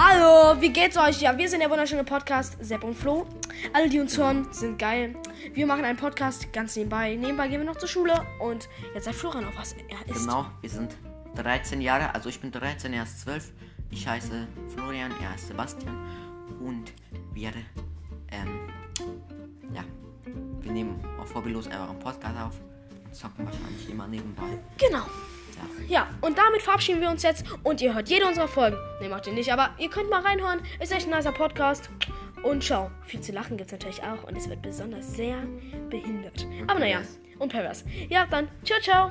Hallo, wie geht's euch? Ja, wir sind der wunderschöne Podcast Sepp und Flo. Alle, die uns hören, sind geil. Wir machen einen Podcast ganz nebenbei. Nebenbei gehen wir noch zur Schule und jetzt sagt Florian auf was er ist. Genau, wir sind 13 Jahre, also ich bin 13, er ist 12. Ich heiße Florian, er heißt Sebastian und wir, ähm, ja, wir nehmen auf hobbylos einfach einen Podcast auf und zocken wahrscheinlich immer nebenbei. Genau. Ja. Und damit verabschieden wir uns jetzt und ihr hört jede unserer Folgen. Ne, macht ihr nicht, aber ihr könnt mal reinhören. Ist echt ein nicer Podcast. Und schau, viel zu lachen gibt's natürlich auch und es wird besonders sehr behindert. Aber naja, und pervers. Ja, dann, ciao, ciao.